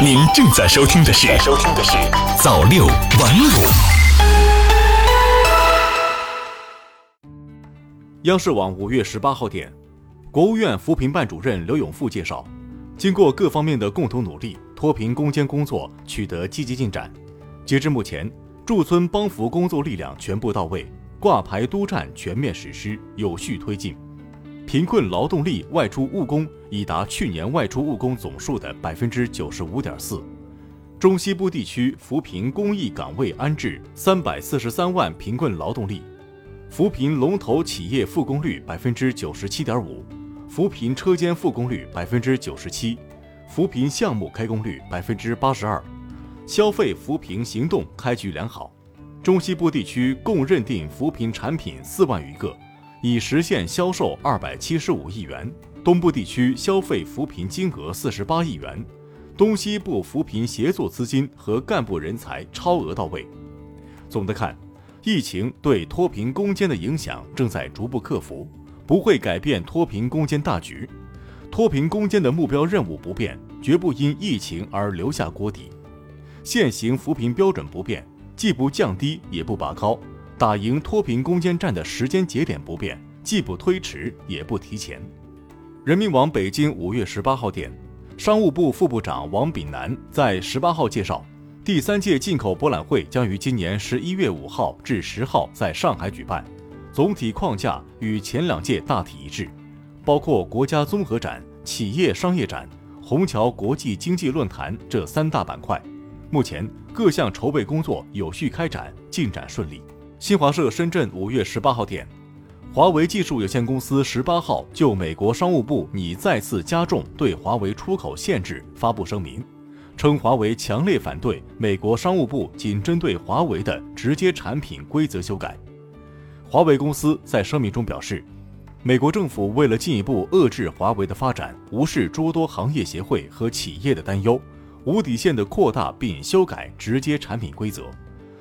您正在收听的是《收听的是早六晚五》。央视网五月十八号电，国务院扶贫办主任刘永富介绍，经过各方面的共同努力，脱贫攻坚工作取得积极进展。截至目前，驻村帮扶工作力量全部到位，挂牌督战全面实施，有序推进。贫困劳动力外出务工已达去年外出务工总数的百分之九十五点四。中西部地区扶贫公益岗位安置三百四十三万贫困劳动力，扶贫龙头企业复工率百分之九十七点五，扶贫车间复工率百分之九十七，扶贫项目开工率百分之八十二，消费扶贫行动开局良好。中西部地区共认定扶贫产品四万余个。已实现销售二百七十五亿元，东部地区消费扶贫金额四十八亿元，东西部扶贫协作资金和干部人才超额到位。总的看，疫情对脱贫攻坚的影响正在逐步克服，不会改变脱贫攻坚大局。脱贫攻坚的目标任务不变，绝不因疫情而留下锅底。现行扶贫标准不变，既不降低也不拔高。打赢脱贫攻坚战的时间节点不变，既不推迟也不提前。人民网北京五月十八号电，商务部副部长王炳南在十八号介绍，第三届进口博览会将于今年十一月五号至十号在上海举办，总体框架与前两届大体一致，包括国家综合展、企业商业展、虹桥国际经济论坛这三大板块。目前各项筹备工作有序开展，进展顺利。新华社深圳五月十八号电，华为技术有限公司十八号就美国商务部拟再次加重对华为出口限制发布声明，称华为强烈反对美国商务部仅针对华为的直接产品规则修改。华为公司在声明中表示，美国政府为了进一步遏制华为的发展，无视诸多行业协会和企业的担忧，无底线的扩大并修改直接产品规则。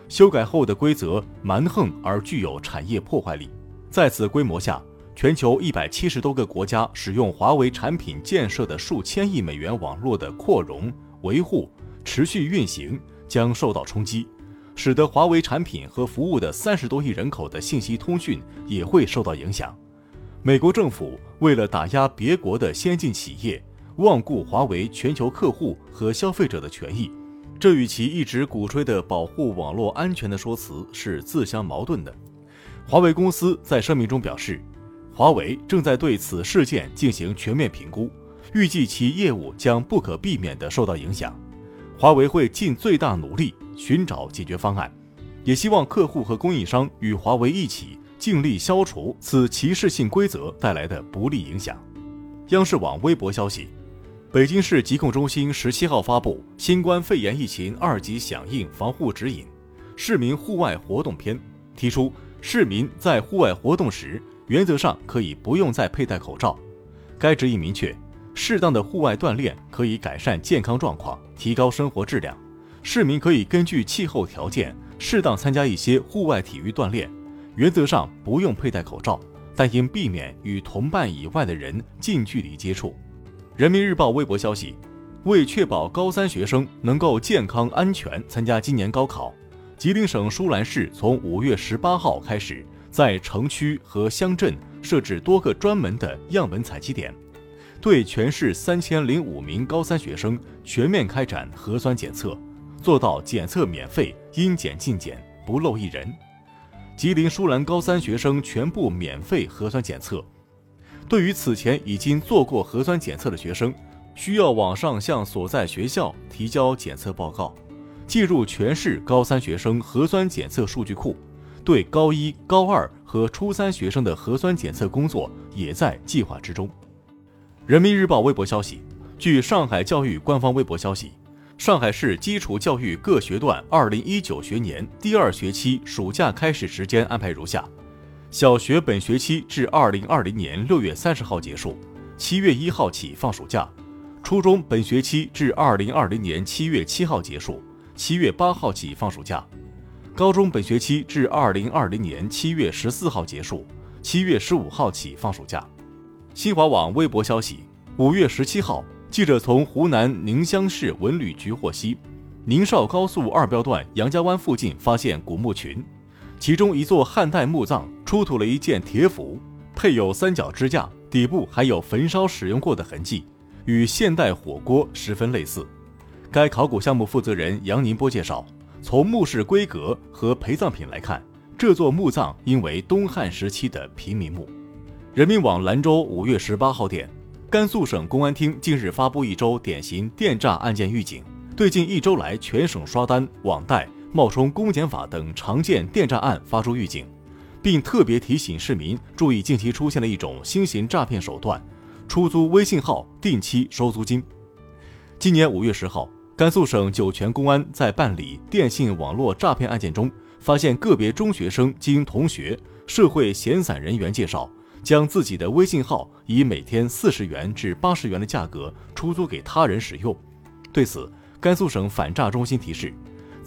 修改后的规则蛮横而具有产业破坏力，在此规模下，全球一百七十多个国家使用华为产品建设的数千亿美元网络的扩容、维护、持续运行将受到冲击，使得华为产品和服务的三十多亿人口的信息通讯也会受到影响。美国政府为了打压别国的先进企业，罔顾华为全球客户和消费者的权益。这与其一直鼓吹的保护网络安全的说辞是自相矛盾的。华为公司在声明中表示，华为正在对此事件进行全面评估，预计其业务将不可避免地受到影响。华为会尽最大努力寻找解决方案，也希望客户和供应商与华为一起尽力消除此歧视性规则带来的不利影响。央视网微博消息。北京市疾控中心十七号发布《新冠肺炎疫情二级响应防护指引》，市民户外活动篇提出，市民在户外活动时，原则上可以不用再佩戴口罩。该指引明确，适当的户外锻炼可以改善健康状况，提高生活质量。市民可以根据气候条件，适当参加一些户外体育锻炼，原则上不用佩戴口罩，但应避免与同伴以外的人近距离接触。人民日报微博消息，为确保高三学生能够健康安全参加今年高考，吉林省舒兰市从五月十八号开始，在城区和乡镇设置多个专门的样本采集点，对全市三千零五名高三学生全面开展核酸检测，做到检测免费、应检尽检，不漏一人。吉林舒兰高三学生全部免费核酸检测。对于此前已经做过核酸检测的学生，需要网上向所在学校提交检测报告，进入全市高三学生核酸检测数据库。对高一、高二和初三学生的核酸检测工作也在计划之中。人民日报微博消息，据上海教育官方微博消息，上海市基础教育各学段2019学年第二学期暑假开始时间安排如下。小学本学期至二零二零年六月三十号结束，七月一号起放暑假；初中本学期至二零二零年七月七号结束，七月八号起放暑假；高中本学期至二零二零年七月十四号结束，七月十五号起放暑假。新华网微博消息：五月十七号，记者从湖南宁乡市文旅局获悉，宁绍高速二标段杨家湾附近发现古墓群，其中一座汉代墓葬出土了一件铁斧，配有三角支架，底部还有焚烧使用过的痕迹，与现代火锅十分类似。该考古项目负责人杨宁波介绍，从墓室规格和陪葬品来看，这座墓葬应为东汉时期的平民墓。人民网兰州五月十八号电。甘肃省公安厅近日发布一周典型电诈案件预警，对近一周来全省刷单、网贷、冒充公检法等常见电诈案发出预警，并特别提醒市民注意近期出现的一种新型诈骗手段——出租微信号定期收租金。今年五月十号，甘肃省酒泉公安在办理电信网络诈骗案件中，发现个别中学生经同学、社会闲散人员介绍。将自己的微信号以每天四十元至八十元的价格出租给他人使用。对此，甘肃省反诈中心提示，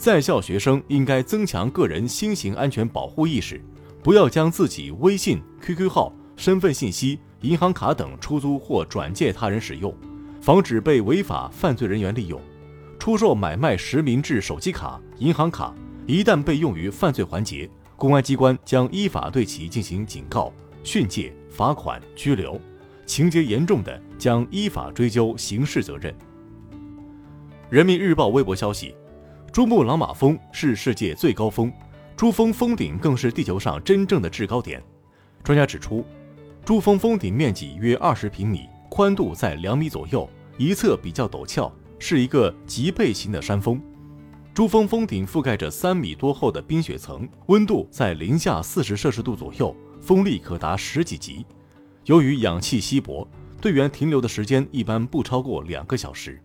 在校学生应该增强个人新型安全保护意识，不要将自己微信、QQ 号、身份信息、银行卡等出租或转借他人使用，防止被违法犯罪人员利用。出售买卖实名制手机卡、银行卡，一旦被用于犯罪环节，公安机关将依法对其进行警告。训诫、罚款、拘留，情节严重的将依法追究刑事责任。人民日报微博消息：珠穆朗玛峰是世界最高峰，珠峰峰顶更是地球上真正的制高点。专家指出，珠峰峰顶面积约二十平米，宽度在两米左右，一侧比较陡峭，是一个脊背型的山峰。珠峰峰顶覆盖着三米多厚的冰雪层，温度在零下四十摄氏度左右。风力可达十几级，由于氧气稀薄，队员停留的时间一般不超过两个小时。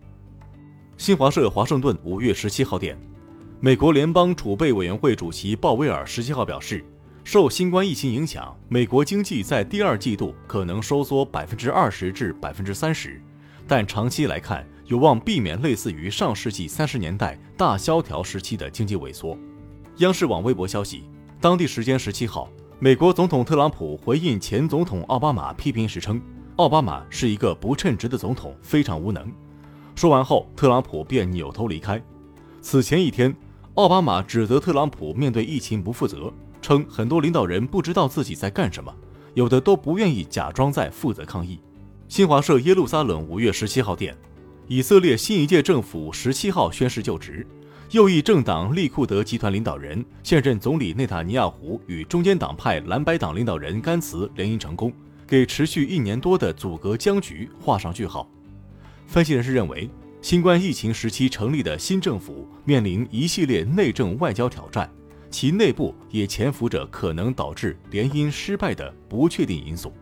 新华社华盛顿五月十七号电，美国联邦储备委员会主席鲍威尔十七号表示，受新冠疫情影响，美国经济在第二季度可能收缩百分之二十至百分之三十，但长期来看，有望避免类似于上世纪三十年代大萧条时期的经济萎缩。央视网微博消息，当地时间十七号。美国总统特朗普回应前总统奥巴马批评时称，奥巴马是一个不称职的总统，非常无能。说完后，特朗普便扭头离开。此前一天，奥巴马指责特朗普面对疫情不负责，称很多领导人不知道自己在干什么，有的都不愿意假装在负责抗疫。新华社耶路撒冷五月十七号电，以色列新一届政府十七号宣誓就职。右翼政党利库德集团领导人、现任总理内塔尼亚胡与中间党派蓝白党领导人甘茨联姻成功，给持续一年多的阻隔僵局画上句号。分析人士认为，新冠疫情时期成立的新政府面临一系列内政外交挑战，其内部也潜伏着可能导致联姻失败的不确定因素。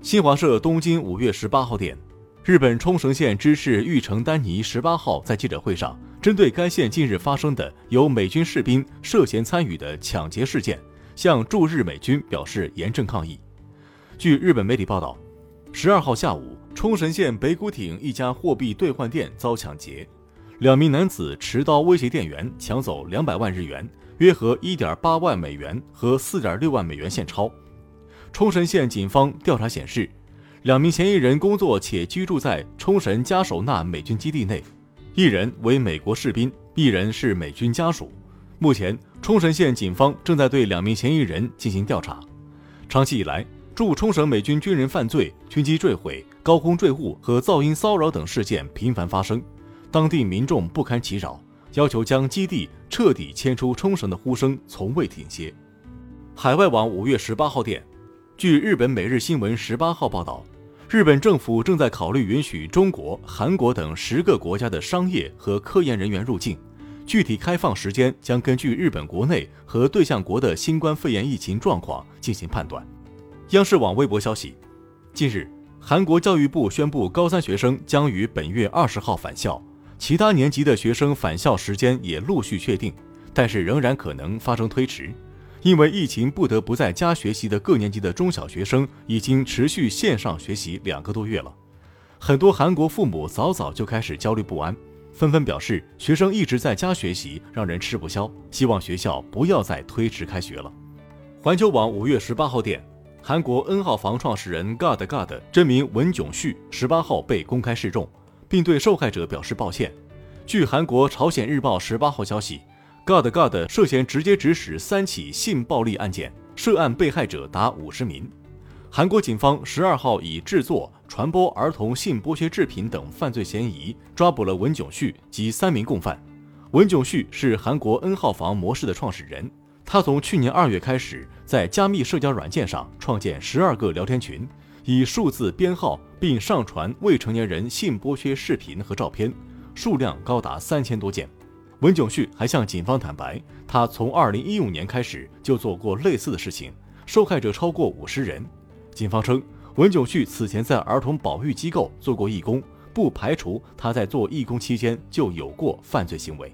新华社东京五月十八号电，日本冲绳县知事玉城丹尼十八号在记者会上。针对该县近日发生的由美军士兵涉嫌参与的抢劫事件，向驻日美军表示严正抗议。据日本媒体报道，十二号下午，冲绳县北谷町一家货币兑换店遭抢劫，两名男子持刀威胁店员，抢走两百万日元（约合一点八万美元）和四点六万美元现钞。冲绳县警方调查显示，两名嫌疑人工作且居住在冲绳加手纳美军基地内。一人为美国士兵，一人是美军家属。目前，冲绳县警方正在对两名嫌疑人进行调查。长期以来，驻冲绳美军军人犯罪、军机坠毁、高空坠物和噪音骚扰等事件频繁发生，当地民众不堪其扰，要求将基地彻底迁出冲绳的呼声从未停歇。海外网五月十八号电，据日本每日新闻十八号报道。日本政府正在考虑允许中国、韩国等十个国家的商业和科研人员入境，具体开放时间将根据日本国内和对象国的新冠肺炎疫情状况进行判断。央视网微博消息，近日，韩国教育部宣布，高三学生将于本月二十号返校，其他年级的学生返校时间也陆续确定，但是仍然可能发生推迟。因为疫情不得不在家学习的各年级的中小学生已经持续线上学习两个多月了，很多韩国父母早早就开始焦虑不安，纷纷表示学生一直在家学习让人吃不消，希望学校不要再推迟开学了。环球网五月十八号电，韩国 N 号房创始人 God God 真名文炯旭十八号被公开示众，并对受害者表示抱歉。据韩国朝鲜日报十八号消息，God God 涉嫌直接指使三起性暴力案件，涉案被害者达五十名。韩国警方十二号以制作、传播儿童性剥削制品等犯罪嫌疑抓捕了文炯旭及三名共犯。文炯旭是韩国 N 号房模式的创始人，他从去年二月开始在加密社交软件上创建十二个聊天群，以数字编号并上传未成年人性剥削视频和照片。数量高达三千多件。文炯旭还向警方坦白，他从二零一五年开始就做过类似的事情，受害者超过五十人。警方称，文炯旭此前在儿童保育机构做过义工，不排除他在做义工期间就有过犯罪行为。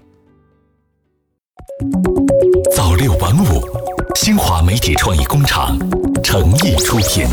早六晚五，新华媒体创意工厂诚意出品。